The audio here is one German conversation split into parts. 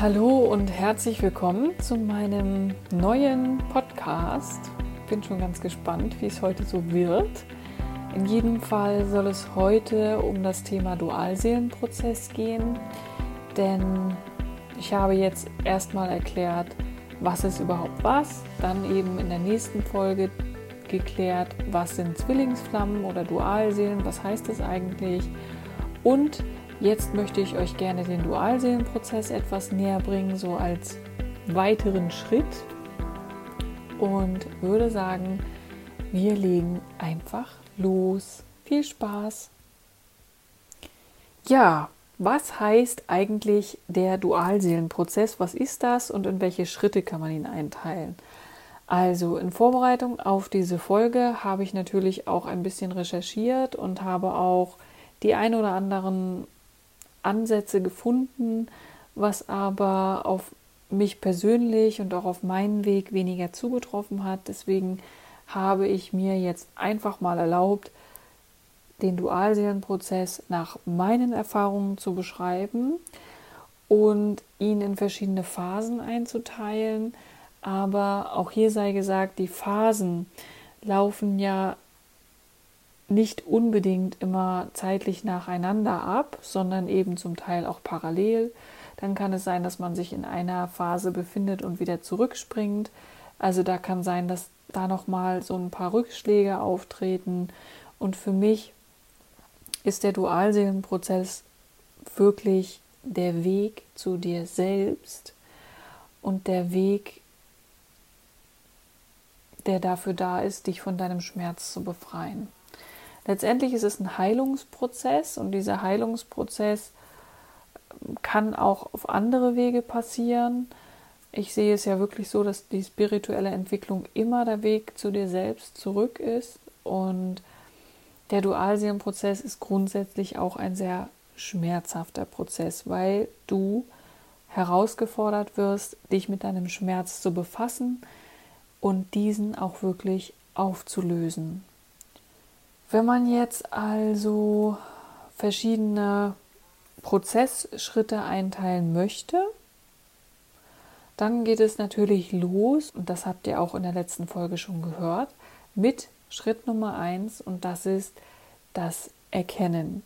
Hallo und herzlich willkommen zu meinem neuen Podcast. Bin schon ganz gespannt, wie es heute so wird. In jedem Fall soll es heute um das Thema Dualseelenprozess gehen, denn ich habe jetzt erstmal erklärt, was ist überhaupt was, dann eben in der nächsten Folge geklärt, was sind Zwillingsflammen oder Dualseelen, was heißt das eigentlich und Jetzt möchte ich euch gerne den Dualseelenprozess etwas näher bringen, so als weiteren Schritt und würde sagen, wir legen einfach los. Viel Spaß! Ja, was heißt eigentlich der Dualseelenprozess? Was ist das und in welche Schritte kann man ihn einteilen? Also in Vorbereitung auf diese Folge habe ich natürlich auch ein bisschen recherchiert und habe auch die ein oder anderen Ansätze gefunden, was aber auf mich persönlich und auch auf meinen Weg weniger zugetroffen hat. Deswegen habe ich mir jetzt einfach mal erlaubt, den Dualseelenprozess nach meinen Erfahrungen zu beschreiben und ihn in verschiedene Phasen einzuteilen. Aber auch hier sei gesagt, die Phasen laufen ja nicht unbedingt immer zeitlich nacheinander ab, sondern eben zum Teil auch parallel. Dann kann es sein, dass man sich in einer Phase befindet und wieder zurückspringt. Also da kann sein, dass da noch mal so ein paar Rückschläge auftreten. Und für mich ist der Dualseelenprozess wirklich der Weg zu dir selbst und der Weg, der dafür da ist, dich von deinem Schmerz zu befreien. Letztendlich ist es ein Heilungsprozess und dieser Heilungsprozess kann auch auf andere Wege passieren. Ich sehe es ja wirklich so, dass die spirituelle Entwicklung immer der Weg zu dir selbst zurück ist und der Dualseelenprozess ist grundsätzlich auch ein sehr schmerzhafter Prozess, weil du herausgefordert wirst, dich mit deinem Schmerz zu befassen und diesen auch wirklich aufzulösen. Wenn man jetzt also verschiedene Prozessschritte einteilen möchte, dann geht es natürlich los, und das habt ihr auch in der letzten Folge schon gehört, mit Schritt Nummer eins und das ist das Erkennen.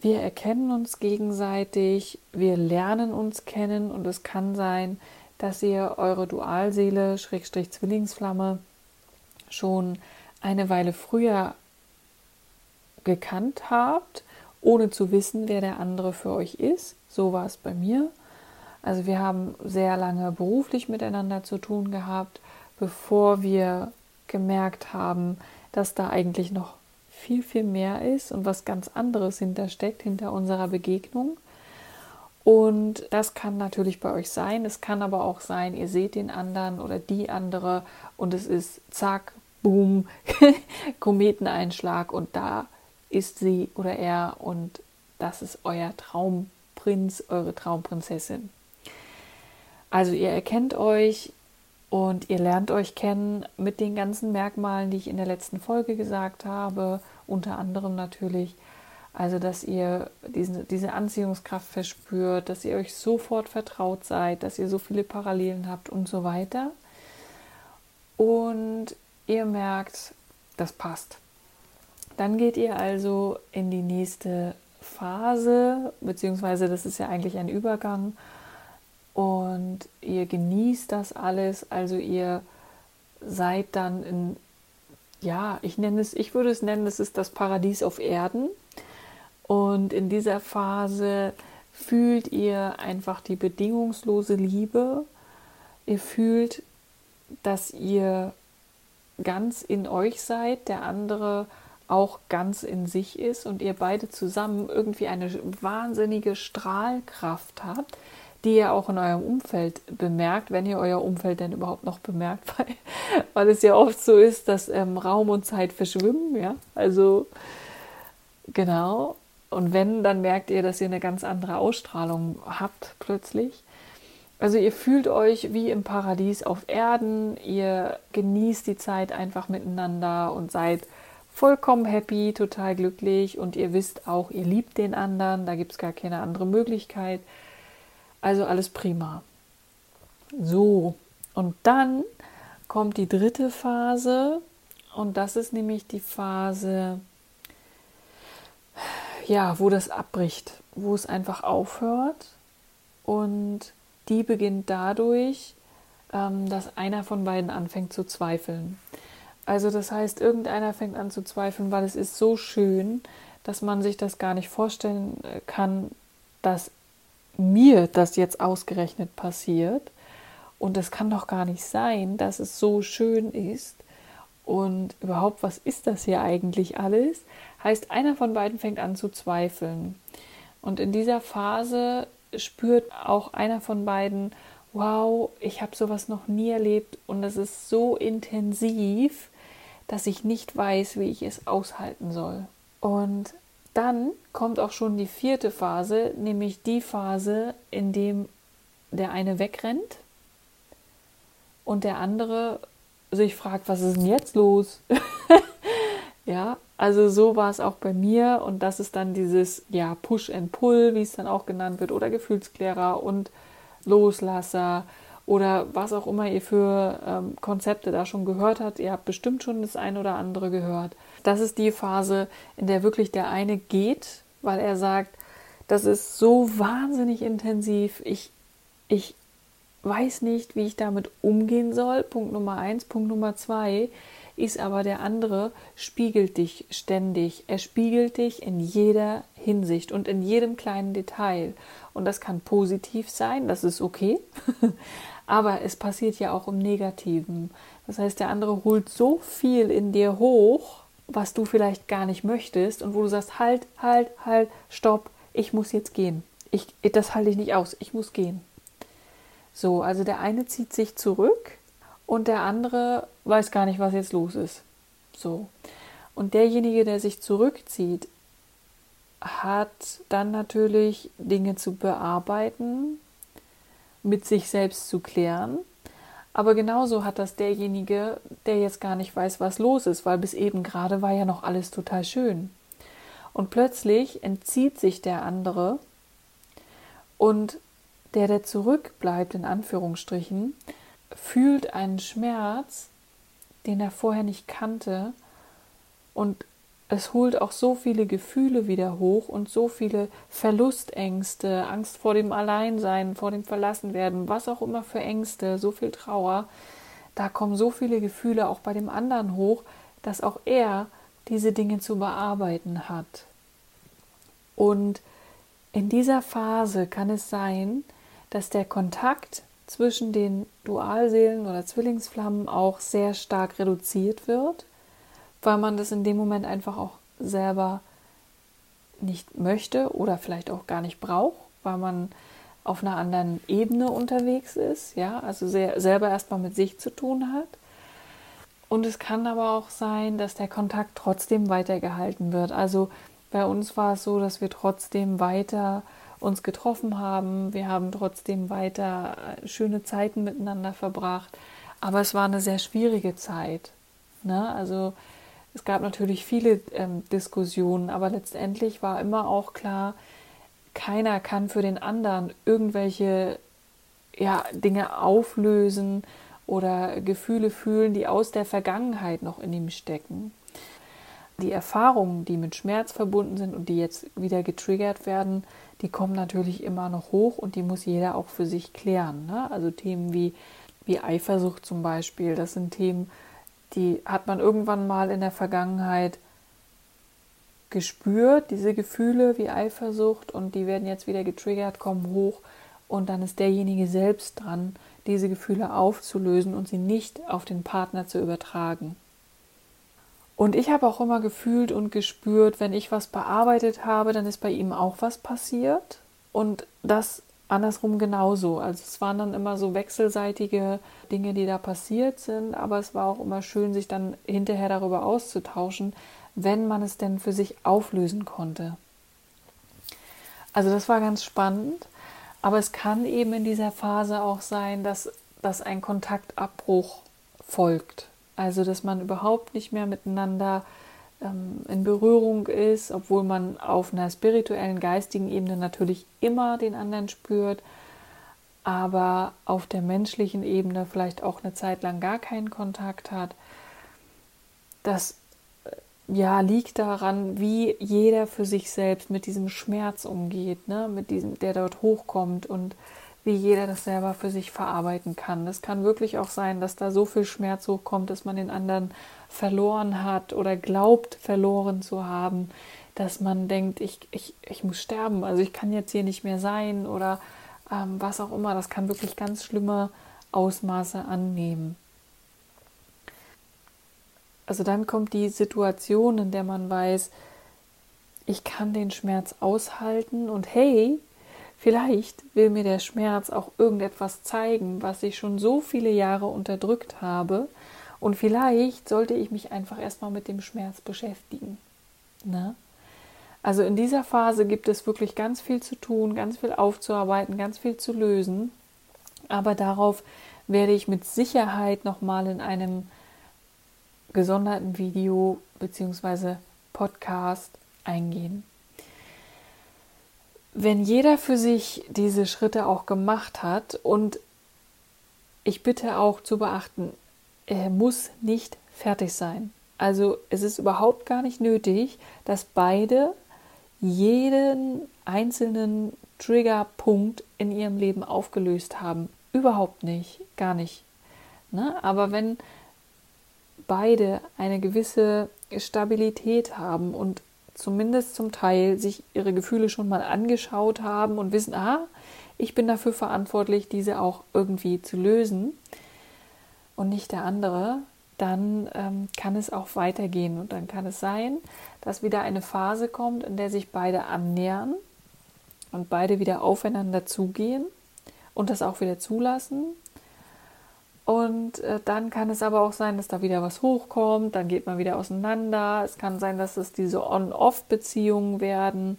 Wir erkennen uns gegenseitig, wir lernen uns kennen und es kann sein, dass ihr eure Dualseele, Schrägstrich Zwillingsflamme, schon eine Weile früher gekannt habt, ohne zu wissen, wer der andere für euch ist. So war es bei mir. Also wir haben sehr lange beruflich miteinander zu tun gehabt, bevor wir gemerkt haben, dass da eigentlich noch viel, viel mehr ist und was ganz anderes hintersteckt, hinter unserer Begegnung. Und das kann natürlich bei euch sein. Es kann aber auch sein, ihr seht den anderen oder die andere und es ist zack, boom, Kometeneinschlag und da ist sie oder er und das ist euer Traumprinz, eure Traumprinzessin. Also ihr erkennt euch und ihr lernt euch kennen mit den ganzen Merkmalen, die ich in der letzten Folge gesagt habe, unter anderem natürlich, also dass ihr diese, diese Anziehungskraft verspürt, dass ihr euch sofort vertraut seid, dass ihr so viele Parallelen habt und so weiter. Und ihr merkt, das passt. Dann geht ihr also in die nächste Phase, beziehungsweise das ist ja eigentlich ein Übergang und ihr genießt das alles, also ihr seid dann in, ja, ich nenne es, ich würde es nennen, es ist das Paradies auf Erden. Und in dieser Phase fühlt ihr einfach die bedingungslose Liebe, ihr fühlt, dass ihr ganz in euch seid, der andere auch ganz in sich ist und ihr beide zusammen irgendwie eine wahnsinnige Strahlkraft habt, die ihr auch in eurem Umfeld bemerkt, wenn ihr euer Umfeld denn überhaupt noch bemerkt, weil, weil es ja oft so ist, dass ähm, Raum und Zeit verschwimmen, ja, also genau. Und wenn, dann merkt ihr, dass ihr eine ganz andere Ausstrahlung habt plötzlich. Also ihr fühlt euch wie im Paradies auf Erden, ihr genießt die Zeit einfach miteinander und seid vollkommen happy, total glücklich. Und ihr wisst auch, ihr liebt den anderen, da gibt es gar keine andere Möglichkeit. Also alles prima. So, und dann kommt die dritte Phase. Und das ist nämlich die Phase, ja, wo das abbricht, wo es einfach aufhört. Und die beginnt dadurch, ähm, dass einer von beiden anfängt zu zweifeln. Also das heißt, irgendeiner fängt an zu zweifeln, weil es ist so schön, dass man sich das gar nicht vorstellen äh, kann, dass mir das jetzt ausgerechnet passiert. Und es kann doch gar nicht sein, dass es so schön ist. Und überhaupt, was ist das hier eigentlich alles? Heißt, einer von beiden fängt an zu zweifeln. Und in dieser Phase spürt auch einer von beiden, wow, ich habe sowas noch nie erlebt und es ist so intensiv, dass ich nicht weiß, wie ich es aushalten soll. Und dann kommt auch schon die vierte Phase, nämlich die Phase, in dem der eine wegrennt und der andere sich fragt, was ist denn jetzt los? ja, also so war es auch bei mir und das ist dann dieses ja Push and Pull, wie es dann auch genannt wird, oder Gefühlsklärer und Loslasser oder was auch immer ihr für ähm, Konzepte da schon gehört habt. Ihr habt bestimmt schon das eine oder andere gehört. Das ist die Phase, in der wirklich der eine geht, weil er sagt, das ist so wahnsinnig intensiv. Ich, ich weiß nicht, wie ich damit umgehen soll. Punkt Nummer eins. Punkt Nummer zwei ist aber der andere spiegelt dich ständig. Er spiegelt dich in jeder Hinsicht und in jedem kleinen Detail. Und das kann positiv sein, das ist okay. Aber es passiert ja auch im Negativen. Das heißt, der andere holt so viel in dir hoch, was du vielleicht gar nicht möchtest und wo du sagst, halt, halt, halt, stopp, ich muss jetzt gehen. Ich, das halte ich nicht aus, ich muss gehen. So, also der eine zieht sich zurück und der andere weiß gar nicht, was jetzt los ist. So. Und derjenige, der sich zurückzieht, hat dann natürlich Dinge zu bearbeiten, mit sich selbst zu klären. Aber genauso hat das derjenige, der jetzt gar nicht weiß, was los ist, weil bis eben gerade war ja noch alles total schön. Und plötzlich entzieht sich der andere und der, der zurückbleibt, in Anführungsstrichen, fühlt einen Schmerz, den er vorher nicht kannte und es holt auch so viele Gefühle wieder hoch und so viele Verlustängste, Angst vor dem Alleinsein, vor dem Verlassenwerden, was auch immer für Ängste, so viel Trauer. Da kommen so viele Gefühle auch bei dem anderen hoch, dass auch er diese Dinge zu bearbeiten hat. Und in dieser Phase kann es sein, dass der Kontakt zwischen den Dualseelen oder Zwillingsflammen auch sehr stark reduziert wird weil man das in dem Moment einfach auch selber nicht möchte oder vielleicht auch gar nicht braucht, weil man auf einer anderen Ebene unterwegs ist, ja, also sehr, selber erstmal mit sich zu tun hat. Und es kann aber auch sein, dass der Kontakt trotzdem weitergehalten wird. Also bei uns war es so, dass wir trotzdem weiter uns getroffen haben. Wir haben trotzdem weiter äh, schöne Zeiten miteinander verbracht. Aber es war eine sehr schwierige Zeit. Ne? Also es gab natürlich viele ähm, Diskussionen, aber letztendlich war immer auch klar, keiner kann für den anderen irgendwelche ja, Dinge auflösen oder Gefühle fühlen, die aus der Vergangenheit noch in ihm stecken. Die Erfahrungen, die mit Schmerz verbunden sind und die jetzt wieder getriggert werden, die kommen natürlich immer noch hoch und die muss jeder auch für sich klären. Ne? Also Themen wie, wie Eifersucht zum Beispiel, das sind Themen, die hat man irgendwann mal in der Vergangenheit gespürt, diese Gefühle wie Eifersucht und die werden jetzt wieder getriggert, kommen hoch und dann ist derjenige selbst dran, diese Gefühle aufzulösen und sie nicht auf den Partner zu übertragen. Und ich habe auch immer gefühlt und gespürt, wenn ich was bearbeitet habe, dann ist bei ihm auch was passiert. Und das andersrum genauso. Also es waren dann immer so wechselseitige Dinge, die da passiert sind, aber es war auch immer schön, sich dann hinterher darüber auszutauschen, wenn man es denn für sich auflösen konnte. Also das war ganz spannend, aber es kann eben in dieser Phase auch sein, dass, dass ein Kontaktabbruch folgt. Also dass man überhaupt nicht mehr miteinander ähm, in Berührung ist, obwohl man auf einer spirituellen, geistigen Ebene natürlich immer den anderen spürt. aber auf der menschlichen Ebene vielleicht auch eine Zeit lang gar keinen Kontakt hat. Das äh, ja, liegt daran, wie jeder für sich selbst mit diesem Schmerz umgeht, ne? mit diesem, der dort hochkommt und wie jeder das selber für sich verarbeiten kann. Es kann wirklich auch sein, dass da so viel Schmerz hochkommt, dass man den anderen verloren hat oder glaubt verloren zu haben, dass man denkt, ich, ich, ich muss sterben, also ich kann jetzt hier nicht mehr sein oder ähm, was auch immer. Das kann wirklich ganz schlimme Ausmaße annehmen. Also dann kommt die Situation, in der man weiß, ich kann den Schmerz aushalten und hey, Vielleicht will mir der Schmerz auch irgendetwas zeigen, was ich schon so viele Jahre unterdrückt habe. Und vielleicht sollte ich mich einfach erstmal mit dem Schmerz beschäftigen. Ne? Also in dieser Phase gibt es wirklich ganz viel zu tun, ganz viel aufzuarbeiten, ganz viel zu lösen. Aber darauf werde ich mit Sicherheit nochmal in einem gesonderten Video bzw. Podcast eingehen wenn jeder für sich diese Schritte auch gemacht hat und ich bitte auch zu beachten, er muss nicht fertig sein. Also es ist überhaupt gar nicht nötig, dass beide jeden einzelnen Triggerpunkt in ihrem Leben aufgelöst haben. Überhaupt nicht, gar nicht. Ne? Aber wenn beide eine gewisse Stabilität haben und zumindest zum Teil sich ihre Gefühle schon mal angeschaut haben und wissen, ah, ich bin dafür verantwortlich, diese auch irgendwie zu lösen und nicht der andere, dann ähm, kann es auch weitergehen und dann kann es sein, dass wieder eine Phase kommt, in der sich beide annähern und beide wieder aufeinander zugehen und das auch wieder zulassen und äh, dann kann es aber auch sein, dass da wieder was hochkommt, dann geht man wieder auseinander. Es kann sein, dass es diese On-Off-Beziehungen werden,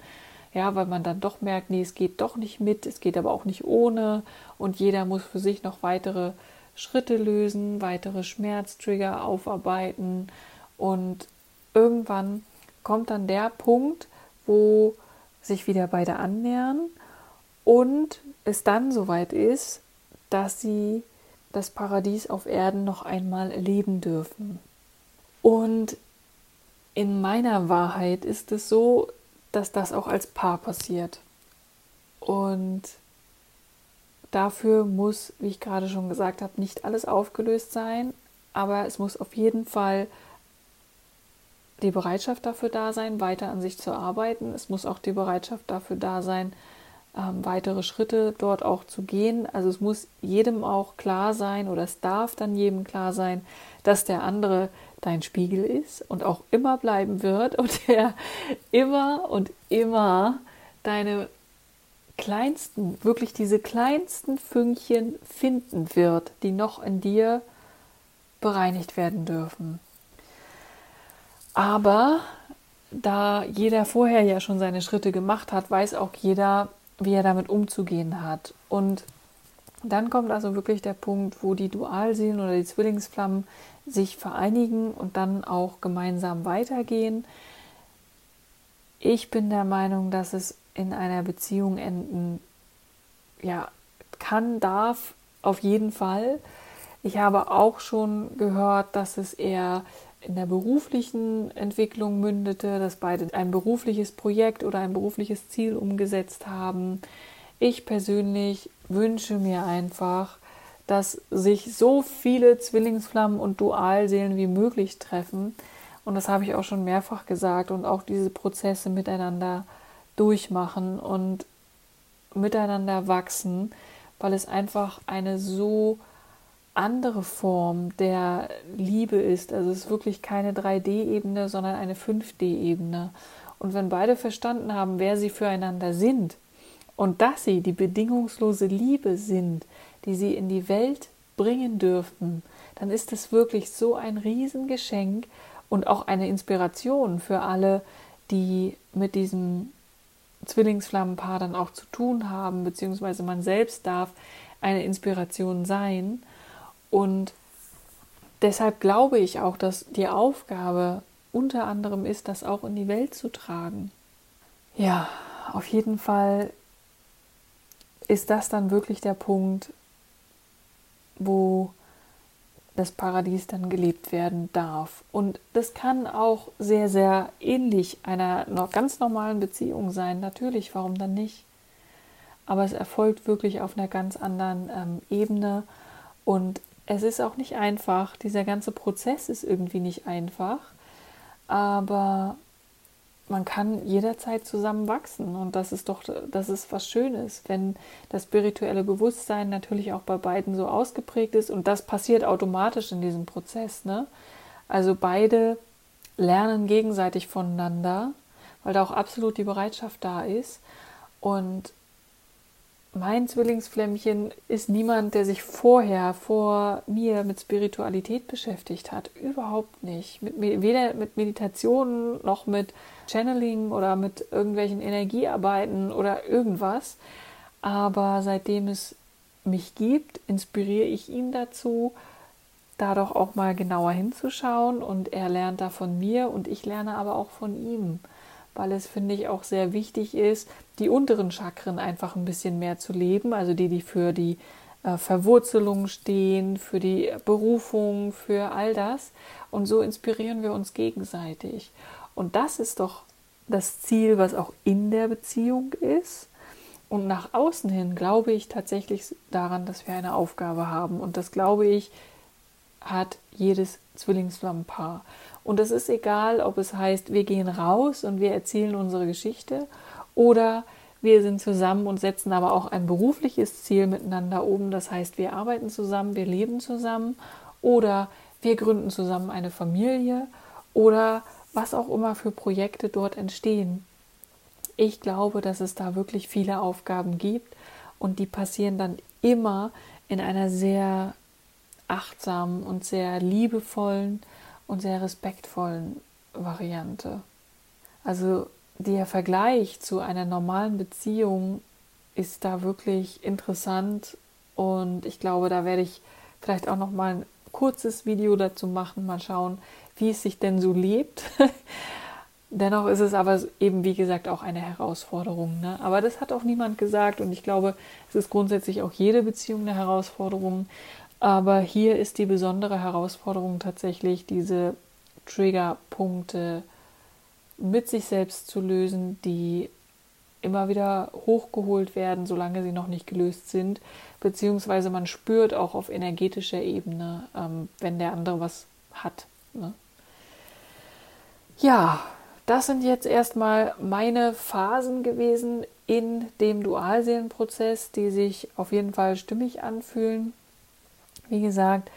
ja, weil man dann doch merkt, nee, es geht doch nicht mit, es geht aber auch nicht ohne. Und jeder muss für sich noch weitere Schritte lösen, weitere Schmerztrigger aufarbeiten. Und irgendwann kommt dann der Punkt, wo sich wieder beide annähern und es dann soweit ist, dass sie das Paradies auf Erden noch einmal erleben dürfen. Und in meiner Wahrheit ist es so, dass das auch als Paar passiert. Und dafür muss, wie ich gerade schon gesagt habe, nicht alles aufgelöst sein, aber es muss auf jeden Fall die Bereitschaft dafür da sein, weiter an sich zu arbeiten. Es muss auch die Bereitschaft dafür da sein, ähm, weitere Schritte dort auch zu gehen. Also es muss jedem auch klar sein oder es darf dann jedem klar sein, dass der andere dein Spiegel ist und auch immer bleiben wird und der immer und immer deine kleinsten, wirklich diese kleinsten Fünkchen finden wird, die noch in dir bereinigt werden dürfen. Aber da jeder vorher ja schon seine Schritte gemacht hat, weiß auch jeder, wie er damit umzugehen hat. Und dann kommt also wirklich der Punkt, wo die Dualseelen oder die Zwillingsflammen sich vereinigen und dann auch gemeinsam weitergehen. Ich bin der Meinung, dass es in einer Beziehung enden, ja, kann, darf, auf jeden Fall. Ich habe auch schon gehört, dass es eher in der beruflichen Entwicklung mündete, dass beide ein berufliches Projekt oder ein berufliches Ziel umgesetzt haben. Ich persönlich wünsche mir einfach, dass sich so viele Zwillingsflammen und Dualseelen wie möglich treffen. Und das habe ich auch schon mehrfach gesagt und auch diese Prozesse miteinander durchmachen und miteinander wachsen, weil es einfach eine so andere Form der Liebe ist. Also es ist wirklich keine 3D-Ebene, sondern eine 5D-Ebene. Und wenn beide verstanden haben, wer sie füreinander sind und dass sie die bedingungslose Liebe sind, die sie in die Welt bringen dürfen, dann ist es wirklich so ein Riesengeschenk und auch eine Inspiration für alle, die mit diesem Zwillingsflammenpaar dann auch zu tun haben, beziehungsweise man selbst darf eine Inspiration sein. Und deshalb glaube ich auch, dass die Aufgabe unter anderem ist, das auch in die Welt zu tragen. Ja, auf jeden Fall ist das dann wirklich der Punkt, wo das Paradies dann gelebt werden darf. Und das kann auch sehr, sehr ähnlich einer ganz normalen Beziehung sein. Natürlich, warum dann nicht? Aber es erfolgt wirklich auf einer ganz anderen ähm, Ebene. Und es ist auch nicht einfach. Dieser ganze Prozess ist irgendwie nicht einfach. Aber man kann jederzeit zusammen wachsen und das ist doch, das ist was Schönes, wenn das spirituelle Bewusstsein natürlich auch bei beiden so ausgeprägt ist und das passiert automatisch in diesem Prozess. Ne? Also beide lernen gegenseitig voneinander, weil da auch absolut die Bereitschaft da ist und mein Zwillingsflämmchen ist niemand, der sich vorher vor mir mit Spiritualität beschäftigt hat. Überhaupt nicht. Mit, weder mit Meditationen noch mit Channeling oder mit irgendwelchen Energiearbeiten oder irgendwas. Aber seitdem es mich gibt, inspiriere ich ihn dazu, da doch auch mal genauer hinzuschauen. Und er lernt da von mir und ich lerne aber auch von ihm weil es, finde ich, auch sehr wichtig ist, die unteren Chakren einfach ein bisschen mehr zu leben, also die, die für die äh, Verwurzelung stehen, für die Berufung, für all das. Und so inspirieren wir uns gegenseitig. Und das ist doch das Ziel, was auch in der Beziehung ist. Und nach außen hin glaube ich tatsächlich daran, dass wir eine Aufgabe haben. Und das glaube ich, hat jedes Zwillingsflammenpaar. Und es ist egal, ob es heißt, wir gehen raus und wir erzählen unsere Geschichte oder wir sind zusammen und setzen aber auch ein berufliches Ziel miteinander oben. Das heißt, wir arbeiten zusammen, wir leben zusammen oder wir gründen zusammen eine Familie oder was auch immer für Projekte dort entstehen. Ich glaube, dass es da wirklich viele Aufgaben gibt und die passieren dann immer in einer sehr achtsamen und sehr liebevollen und sehr respektvollen Variante. Also der Vergleich zu einer normalen Beziehung ist da wirklich interessant und ich glaube, da werde ich vielleicht auch noch mal ein kurzes Video dazu machen, mal schauen, wie es sich denn so lebt. Dennoch ist es aber eben, wie gesagt, auch eine Herausforderung. Ne? Aber das hat auch niemand gesagt und ich glaube, es ist grundsätzlich auch jede Beziehung eine Herausforderung. Aber hier ist die besondere Herausforderung tatsächlich, diese Triggerpunkte mit sich selbst zu lösen, die immer wieder hochgeholt werden, solange sie noch nicht gelöst sind, beziehungsweise man spürt auch auf energetischer Ebene, ähm, wenn der andere was hat. Ne? Ja, das sind jetzt erstmal meine Phasen gewesen in dem Dualseelenprozess, die sich auf jeden Fall stimmig anfühlen. Wie gesagt,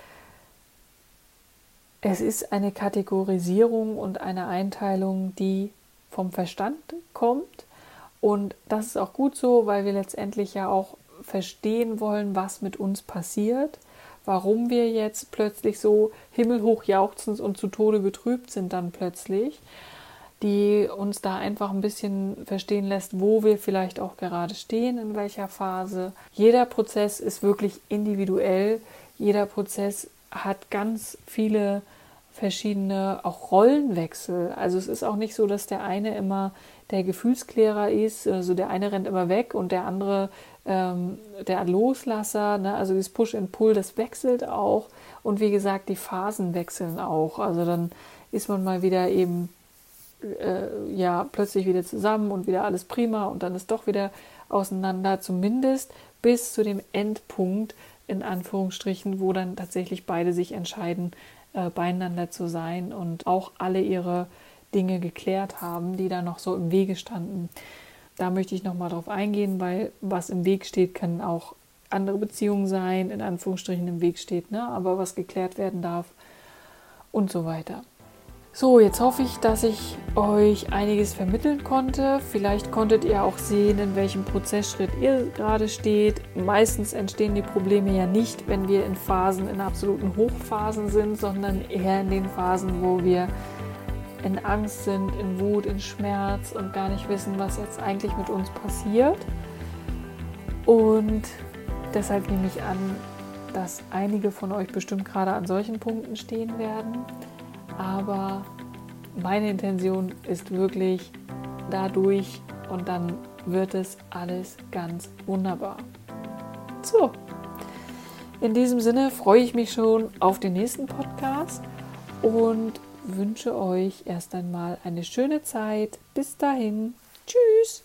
es ist eine Kategorisierung und eine Einteilung, die vom Verstand kommt. Und das ist auch gut so, weil wir letztendlich ja auch verstehen wollen, was mit uns passiert, warum wir jetzt plötzlich so himmelhoch jauchzend und zu Tode betrübt sind dann plötzlich, die uns da einfach ein bisschen verstehen lässt, wo wir vielleicht auch gerade stehen, in welcher Phase. Jeder Prozess ist wirklich individuell jeder Prozess hat ganz viele verschiedene auch Rollenwechsel. Also es ist auch nicht so, dass der eine immer der Gefühlsklärer ist, also der eine rennt immer weg und der andere ähm, der Loslasser. Ne? Also dieses Push and Pull, das wechselt auch. Und wie gesagt, die Phasen wechseln auch. Also dann ist man mal wieder eben äh, ja plötzlich wieder zusammen und wieder alles prima und dann ist doch wieder auseinander, zumindest bis zu dem Endpunkt, in Anführungsstrichen, wo dann tatsächlich beide sich entscheiden, äh, beieinander zu sein und auch alle ihre Dinge geklärt haben, die da noch so im Wege standen. Da möchte ich nochmal drauf eingehen, weil was im Weg steht, können auch andere Beziehungen sein, in Anführungsstrichen im Weg steht, ne? aber was geklärt werden darf und so weiter. So, jetzt hoffe ich, dass ich euch einiges vermitteln konnte. Vielleicht konntet ihr auch sehen, in welchem Prozessschritt ihr gerade steht. Meistens entstehen die Probleme ja nicht, wenn wir in Phasen, in absoluten Hochphasen sind, sondern eher in den Phasen, wo wir in Angst sind, in Wut, in Schmerz und gar nicht wissen, was jetzt eigentlich mit uns passiert. Und deshalb nehme ich an, dass einige von euch bestimmt gerade an solchen Punkten stehen werden. Aber meine Intention ist wirklich dadurch und dann wird es alles ganz wunderbar. So, in diesem Sinne freue ich mich schon auf den nächsten Podcast und wünsche euch erst einmal eine schöne Zeit. Bis dahin. Tschüss.